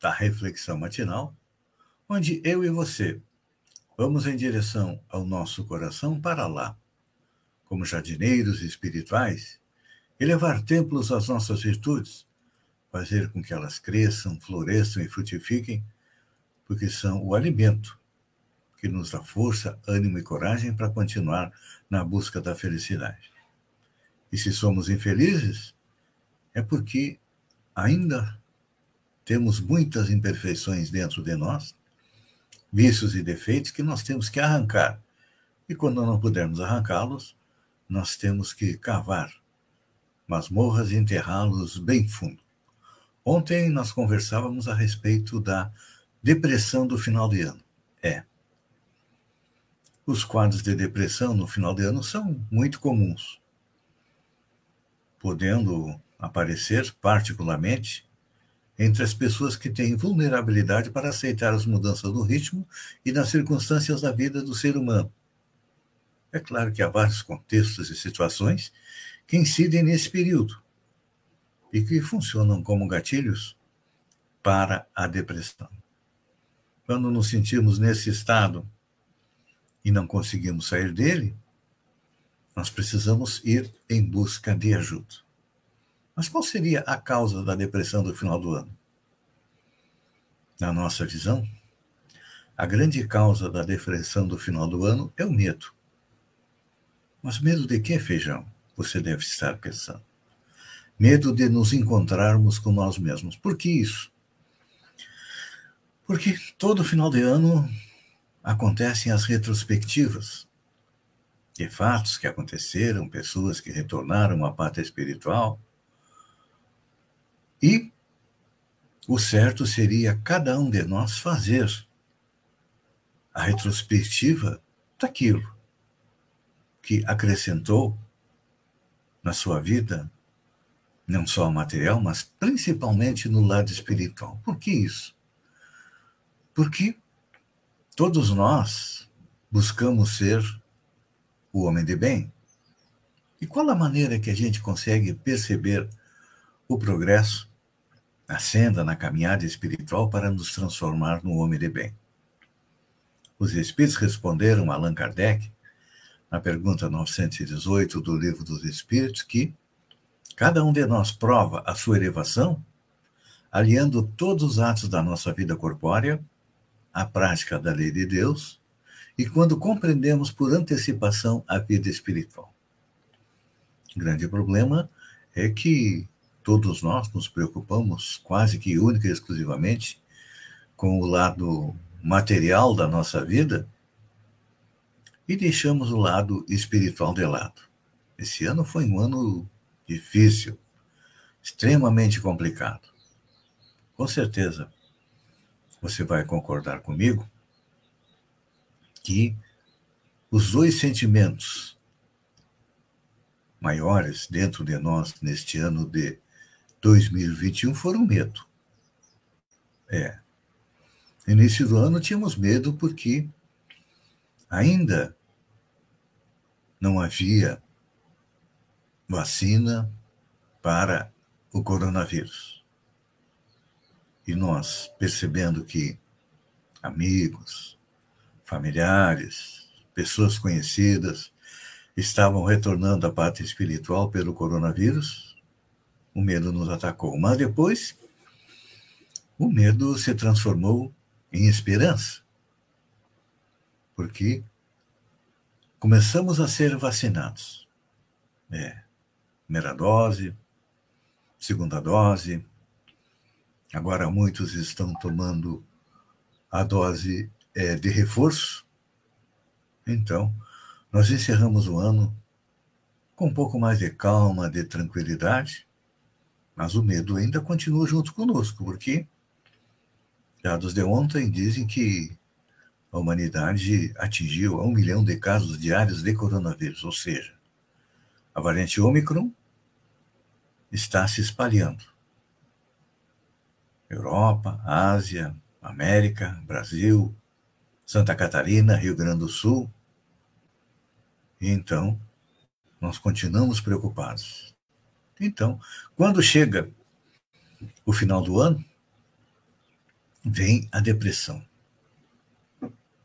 da Reflexão Matinal, onde eu e você vamos em direção ao nosso coração para lá, como jardineiros espirituais, elevar templos às nossas virtudes, fazer com que elas cresçam, floresçam e frutifiquem, porque são o alimento que nos dá força, ânimo e coragem para continuar na busca da felicidade. E se somos infelizes, é porque ainda temos muitas imperfeições dentro de nós, vícios e defeitos que nós temos que arrancar. E quando não pudermos arrancá-los, nós temos que cavar masmorras e enterrá-los bem fundo. Ontem nós conversávamos a respeito da depressão do final de ano. É, os quadros de depressão no final de ano são muito comuns, podendo aparecer, particularmente, entre as pessoas que têm vulnerabilidade para aceitar as mudanças no ritmo e nas circunstâncias da vida do ser humano. É claro que há vários contextos e situações que incidem nesse período e que funcionam como gatilhos para a depressão. Quando nos sentimos nesse estado e não conseguimos sair dele, nós precisamos ir em busca de ajuda. Mas qual seria a causa da depressão do final do ano? Na nossa visão, a grande causa da depressão do final do ano é o medo. Mas medo de que, feijão? Você deve estar pensando. Medo de nos encontrarmos com nós mesmos. Por que isso? Porque todo final de ano acontecem as retrospectivas de fatos que aconteceram, pessoas que retornaram à pátria espiritual. E o certo seria cada um de nós fazer a retrospectiva daquilo que acrescentou na sua vida, não só material, mas principalmente no lado espiritual. Por que isso? Porque Todos nós buscamos ser o homem de bem. E qual a maneira que a gente consegue perceber o progresso, a senda na caminhada espiritual para nos transformar no homem de bem? Os Espíritos responderam a Allan Kardec, na pergunta 918 do Livro dos Espíritos, que cada um de nós prova a sua elevação aliando todos os atos da nossa vida corpórea a prática da lei de Deus e quando compreendemos por antecipação a vida espiritual. O grande problema é que todos nós nos preocupamos quase que única e exclusivamente com o lado material da nossa vida e deixamos o lado espiritual de lado. Esse ano foi um ano difícil, extremamente complicado. Com certeza, você vai concordar comigo que os dois sentimentos maiores dentro de nós neste ano de 2021 foram medo. É. Início do ano tínhamos medo porque ainda não havia vacina para o coronavírus. E nós, percebendo que amigos, familiares, pessoas conhecidas estavam retornando à pátria espiritual pelo coronavírus, o medo nos atacou. Mas depois, o medo se transformou em esperança. Porque começamos a ser vacinados. É, primeira dose, segunda dose, Agora, muitos estão tomando a dose é, de reforço. Então, nós encerramos o ano com um pouco mais de calma, de tranquilidade, mas o medo ainda continua junto conosco, porque Dados de ontem dizem que a humanidade atingiu a um milhão de casos diários de coronavírus, ou seja, a variante Ômicron está se espalhando. Europa, Ásia, América, Brasil, Santa Catarina, Rio Grande do Sul. E então, nós continuamos preocupados. Então, quando chega o final do ano, vem a depressão.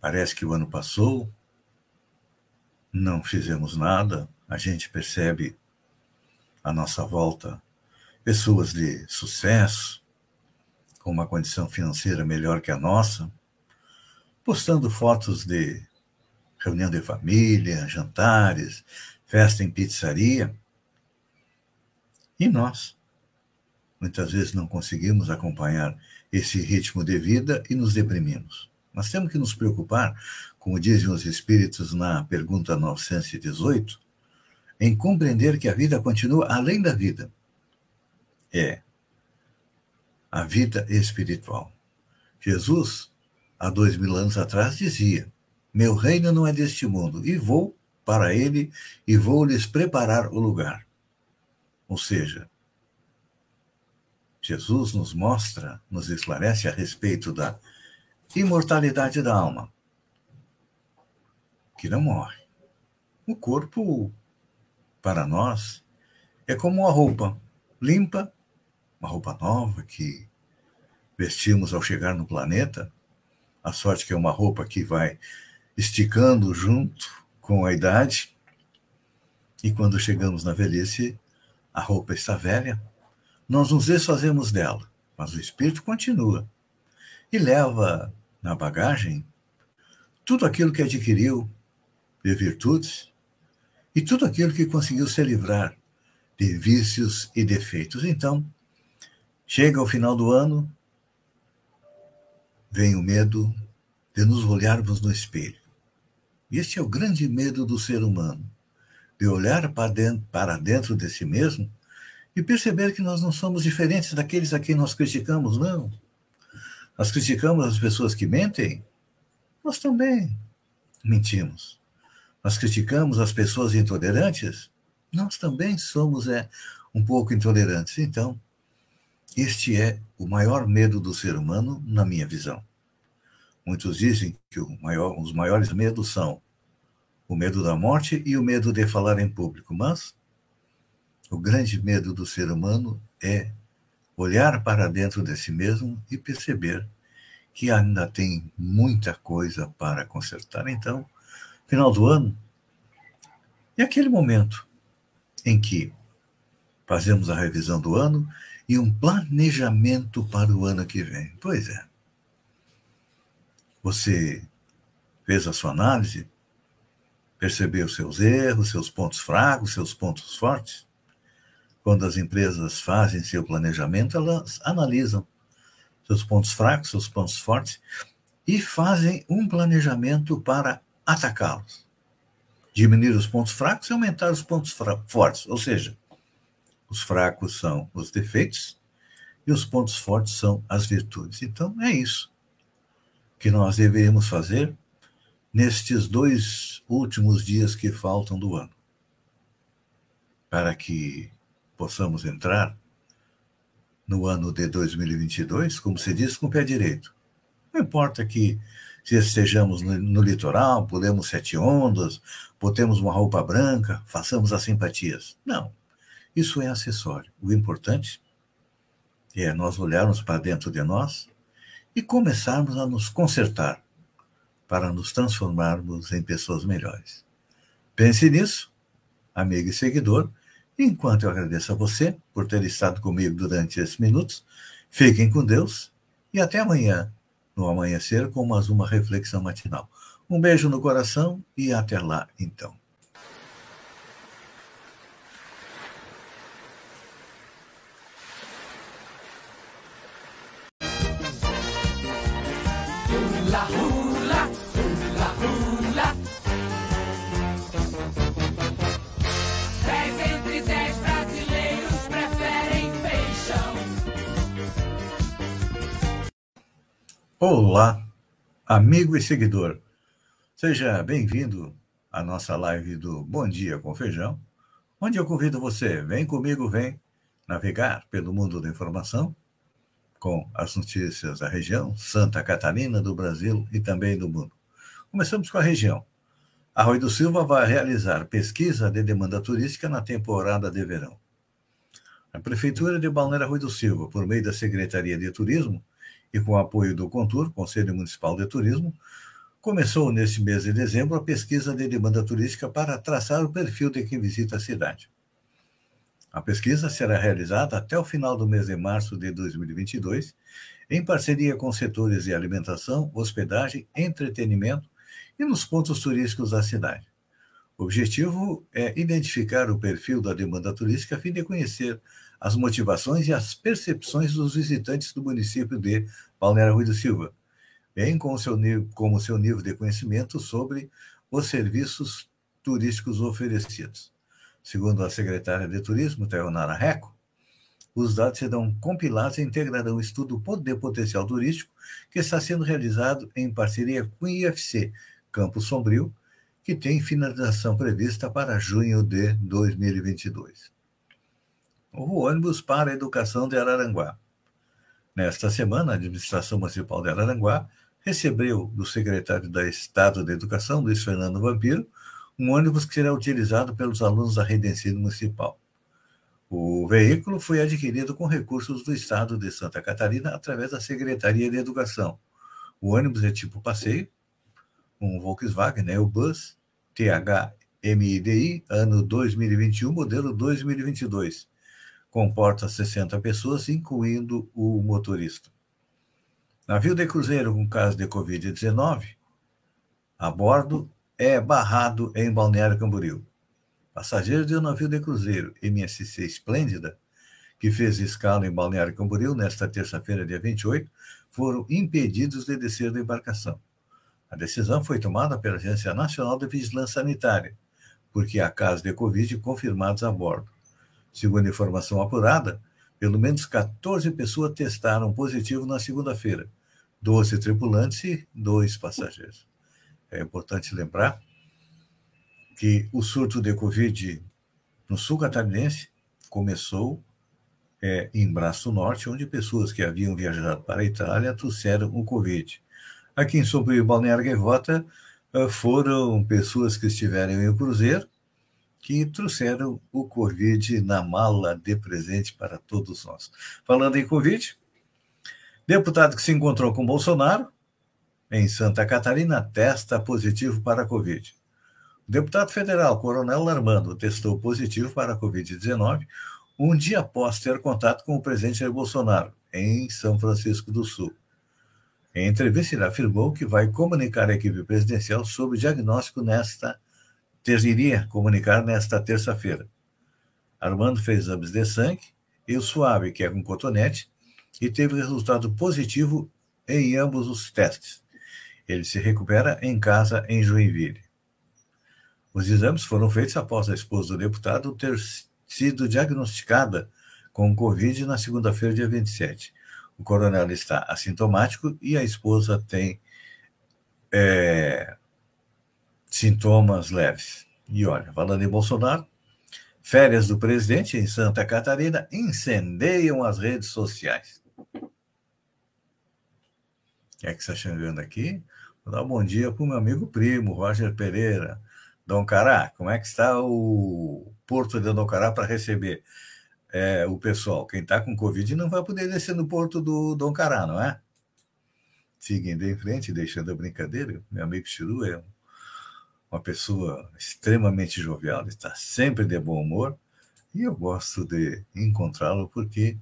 Parece que o ano passou, não fizemos nada, a gente percebe à nossa volta pessoas de sucesso, com uma condição financeira melhor que a nossa, postando fotos de reunião de família, jantares, festa em pizzaria. E nós, muitas vezes, não conseguimos acompanhar esse ritmo de vida e nos deprimimos. Nós temos que nos preocupar, como dizem os espíritos na pergunta 918, em compreender que a vida continua além da vida. É a vida espiritual. Jesus, há dois mil anos atrás, dizia: Meu reino não é deste mundo, e vou para ele e vou lhes preparar o lugar. Ou seja, Jesus nos mostra, nos esclarece a respeito da imortalidade da alma, que não morre. O corpo para nós, é como uma roupa limpa, uma roupa nova que vestimos ao chegar no planeta. A sorte que é uma roupa que vai esticando junto com a idade. E quando chegamos na velhice, a roupa está velha. Nós nos desfazemos dela, mas o espírito continua e leva na bagagem tudo aquilo que adquiriu de virtudes, e tudo aquilo que conseguiu se livrar de vícios e defeitos. Então, chega ao final do ano, vem o medo de nos olharmos no espelho. Este é o grande medo do ser humano, de olhar para dentro, para dentro de si mesmo e perceber que nós não somos diferentes daqueles a quem nós criticamos, não. Nós criticamos as pessoas que mentem, nós também mentimos nós criticamos as pessoas intolerantes, nós também somos é, um pouco intolerantes. Então, este é o maior medo do ser humano, na minha visão. Muitos dizem que maior, os maiores medos são o medo da morte e o medo de falar em público, mas o grande medo do ser humano é olhar para dentro de si mesmo e perceber que ainda tem muita coisa para consertar. Então, final do ano, é aquele momento em que fazemos a revisão do ano e um planejamento para o ano que vem. Pois é. Você fez a sua análise, percebeu seus erros, seus pontos fracos, seus pontos fortes? Quando as empresas fazem seu planejamento, elas analisam seus pontos fracos, seus pontos fortes e fazem um planejamento para atacá-los. Diminuir os pontos fracos e aumentar os pontos fortes. Ou seja, os fracos são os defeitos e os pontos fortes são as virtudes. Então, é isso que nós deveríamos fazer nestes dois últimos dias que faltam do ano, para que possamos entrar no ano de 2022, como se diz, com o pé direito. Não importa que se estejamos no, no litoral, pulemos sete ondas, botemos uma roupa branca, façamos as simpatias. Não, isso é acessório. O importante é nós olharmos para dentro de nós e começarmos a nos consertar para nos transformarmos em pessoas melhores. Pense nisso, amigo e seguidor, enquanto eu agradeço a você por ter estado comigo durante esses minutos. Fiquem com Deus e até amanhã, no amanhecer com mais uma reflexão matinal. Um beijo no coração e até lá, então. Olá, amigo e seguidor. Seja bem-vindo à nossa live do Bom Dia com Feijão, onde eu convido você, vem comigo, vem navegar pelo mundo da informação com as notícias da região, Santa Catarina, do Brasil e também do mundo. Começamos com a região. Arroio do Silva vai realizar pesquisa de demanda turística na temporada de verão. A Prefeitura de Balneário Arroio do Silva, por meio da Secretaria de Turismo e com o apoio do Contur, Conselho Municipal de Turismo, começou neste mês de dezembro a pesquisa de demanda turística para traçar o perfil de quem visita a cidade. A pesquisa será realizada até o final do mês de março de 2022, em parceria com setores de alimentação, hospedagem, entretenimento e nos pontos turísticos da cidade. O objetivo é identificar o perfil da demanda turística a fim de conhecer as motivações e as percepções dos visitantes do município de Balneário Rui do Silva, bem como seu, como seu nível de conhecimento sobre os serviços turísticos oferecidos. Segundo a secretária de Turismo, Teonara Reco, os dados serão compilados e integrarão o estudo de potencial turístico que está sendo realizado em parceria com o IFC, Campo Sombrio, que tem finalização prevista para junho de 2022. O ônibus para a educação de Araranguá. Nesta semana, a administração municipal de Araranguá recebeu do secretário da Estado da Educação, Luiz Fernando Vampiro, um ônibus que será utilizado pelos alunos da rede ensino municipal. O veículo foi adquirido com recursos do Estado de Santa Catarina através da Secretaria de Educação. O ônibus é tipo passeio, um Volkswagen, né, o Bus THMIDI, ano 2021, modelo 2022. Comporta 60 pessoas, incluindo o motorista. Navio de cruzeiro com caso de Covid-19, a bordo, é barrado em Balneário Camboriú. Passageiros de um navio de cruzeiro MSC Esplêndida, que fez escala em Balneário Camboriú nesta terça-feira, dia 28, foram impedidos de descer da embarcação. A decisão foi tomada pela Agência Nacional de Vigilância Sanitária, porque há casos de Covid confirmados a bordo. Segundo informação apurada, pelo menos 14 pessoas testaram positivo na segunda-feira, 12 tripulantes e 2 passageiros. É importante lembrar que o surto de Covid no sul catarinense começou é, em Braço Norte, onde pessoas que haviam viajado para a Itália trouxeram o Covid. Aqui em Sombrio e Balneário Gaivota eh, foram pessoas que estiveram em um cruzeiro que trouxeram o Covid na mala de presente para todos nós. Falando em Covid, deputado que se encontrou com Bolsonaro em Santa Catarina testa positivo para Covid. O deputado federal Coronel Armando testou positivo para a Covid-19 um dia após ter contato com o presidente Jair Bolsonaro em São Francisco do Sul. Em entrevista, ele afirmou que vai comunicar à equipe presidencial sobre o diagnóstico nesta iria comunicar nesta terça-feira. Armando fez exames de sangue e o suave, que é com cotonete, e teve resultado positivo em ambos os testes. Ele se recupera em casa em Joinville. Os exames foram feitos após a esposa do deputado ter sido diagnosticada com Covid na segunda-feira, dia 27. O coronel está assintomático e a esposa tem é, sintomas leves. E olha, falando em Bolsonaro, férias do presidente em Santa Catarina incendeiam as redes sociais. Quem é que está chegando aqui? Vou dar um bom dia para o meu amigo primo, Roger Pereira. Dom Cará, como é que está o Porto de Dom Cará para receber é, o pessoal, quem está com Covid não vai poder descer no porto do Dom Cará, não é? Seguindo em frente, deixando a brincadeira, meu amigo Chiru é uma pessoa extremamente jovial, está sempre de bom humor e eu gosto de encontrá-lo porque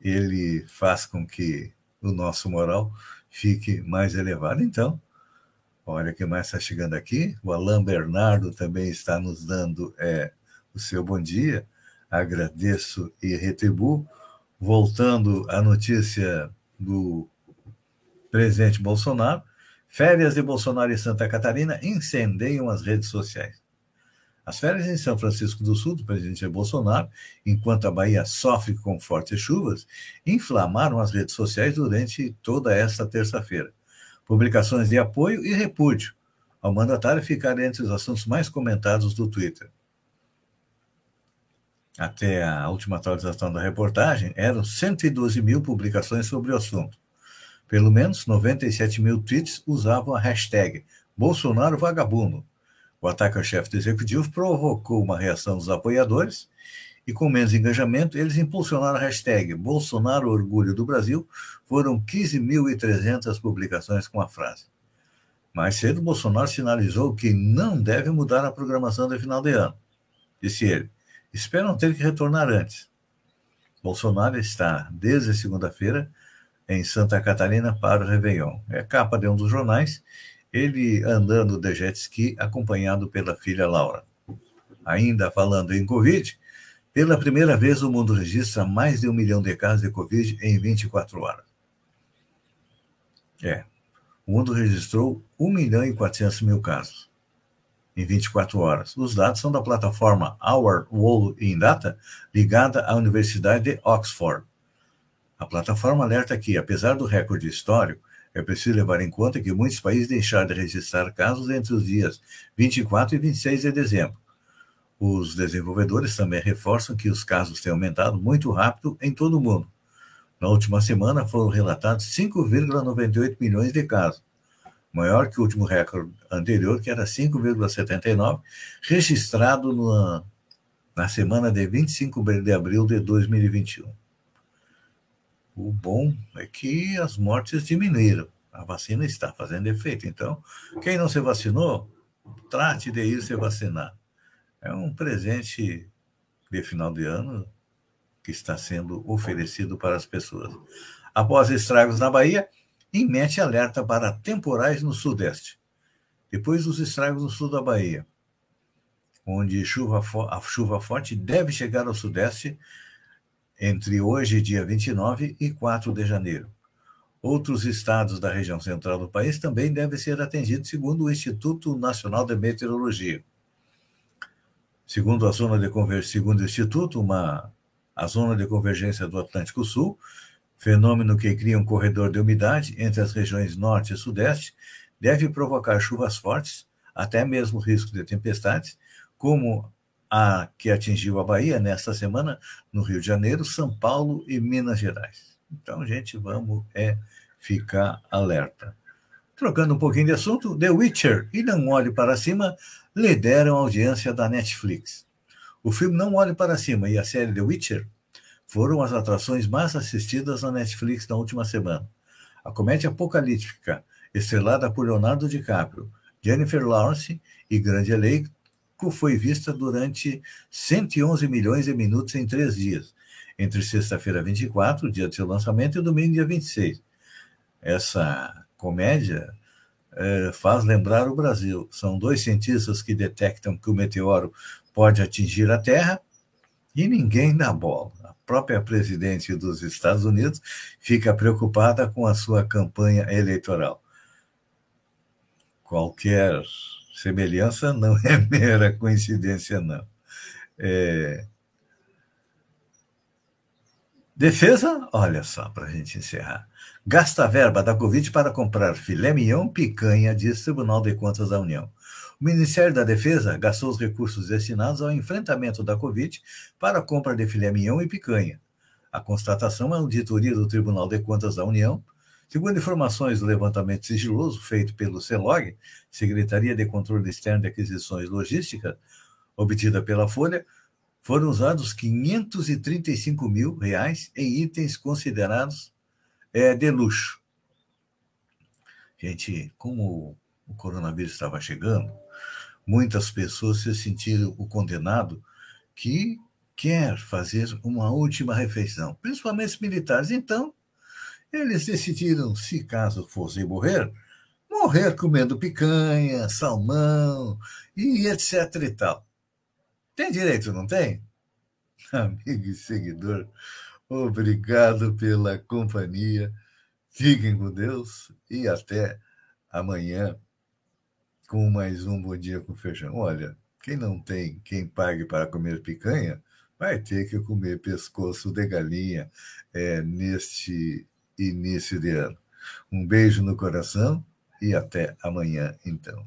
ele faz com que o nosso moral fique mais elevado. Então, olha quem mais está chegando aqui. O Alain Bernardo também está nos dando é, o seu bom dia agradeço e retribuo. Voltando à notícia do presidente Bolsonaro, férias de Bolsonaro em Santa Catarina incendeiam as redes sociais. As férias em São Francisco do Sul do presidente Bolsonaro, enquanto a Bahia sofre com fortes chuvas, inflamaram as redes sociais durante toda esta terça-feira. publicações de apoio e repúdio ao mandatário ficaram entre os assuntos mais comentados do Twitter. Até a última atualização da reportagem, eram 112 mil publicações sobre o assunto. Pelo menos 97 mil tweets usavam a hashtag Bolsonaro Vagabundo. O ataque ao chefe do executivo provocou uma reação dos apoiadores e, com menos engajamento, eles impulsionaram a hashtag Bolsonaro Orgulho do Brasil. Foram 15.300 publicações com a frase. Mais cedo, Bolsonaro sinalizou que não deve mudar a programação de final de ano. Disse ele: esperam ter que retornar antes. Bolsonaro está, desde segunda-feira, em Santa Catarina para o Réveillon. É capa de um dos jornais, ele andando de jet ski, acompanhado pela filha Laura. Ainda falando em Covid, pela primeira vez o mundo registra mais de um milhão de casos de Covid em 24 horas. É, o mundo registrou 1 milhão e 400 mil casos em 24 horas. Os dados são da plataforma Our World in Data, ligada à Universidade de Oxford. A plataforma alerta que, apesar do recorde histórico, é preciso levar em conta que muitos países deixaram de registrar casos entre os dias 24 e 26 de dezembro. Os desenvolvedores também reforçam que os casos têm aumentado muito rápido em todo o mundo. Na última semana foram relatados 5,98 milhões de casos, maior que o último recorde anterior, que era 5,79, registrado na, na semana de 25 de abril de 2021. O bom é que as mortes diminuíram. A vacina está fazendo efeito. Então, quem não se vacinou, trate de ir se vacinar. É um presente de final de ano que está sendo oferecido para as pessoas. Após estragos na Bahia, emite alerta para temporais no Sudeste. Depois dos estragos no sul da Bahia, onde chuva, a chuva forte deve chegar ao Sudeste entre hoje, dia 29, e 4 de janeiro. Outros estados da região central do país também devem ser atendidos, segundo o Instituto Nacional de Meteorologia. Segundo a zona de convergência, segundo o Instituto, uma, a zona de convergência do Atlântico Sul, fenômeno que cria um corredor de umidade entre as regiões norte e sudeste, deve provocar chuvas fortes, até mesmo risco de tempestades, como a que atingiu a Bahia nesta semana, no Rio de Janeiro, São Paulo e Minas Gerais. Então, gente, vamos é ficar alerta. Trocando um pouquinho de assunto, The Witcher e Não Olhe Para Cima lideram a audiência da Netflix. O filme Não Olhe Para Cima e a série The Witcher foram as atrações mais assistidas na Netflix na última semana. A comédia apocalíptica, estrelada por Leonardo DiCaprio, Jennifer Lawrence e grande elenco, foi vista durante 111 milhões de minutos em três dias, entre sexta-feira 24, dia de seu lançamento, e domingo, dia 26. Essa comédia é, faz lembrar o Brasil. São dois cientistas que detectam que o meteoro pode atingir a Terra e ninguém dá bola. A própria presidente dos Estados Unidos fica preocupada com a sua campanha eleitoral. Qualquer semelhança não é mera coincidência, não. É... Defesa, olha só, para a gente encerrar. Gasta a verba da Covid para comprar filé mignon, picanha, diz Tribunal de Contas da União. O Ministério da Defesa gastou os recursos destinados ao enfrentamento da Covid para a compra de filé mignon e picanha. A constatação é auditoria do Tribunal de Contas da União, Segundo informações do levantamento sigiloso feito pelo CELOG, Secretaria de Controle Externo de Aquisições Logísticas, obtida pela Folha, foram usados 535 mil reais em itens considerados é, de luxo. Gente, como o coronavírus estava chegando, muitas pessoas se sentiram o condenado que quer fazer uma última refeição, principalmente os militares. Então, eles decidiram, se caso fossem morrer, morrer comendo picanha, salmão e etc e tal. Tem direito, não tem? Amigo e seguidor, obrigado pela companhia. Fiquem com Deus e até amanhã com mais um Bom Dia com Feijão. Olha, quem não tem quem pague para comer picanha, vai ter que comer pescoço de galinha é, neste início de ano. Um beijo no coração e até amanhã, então.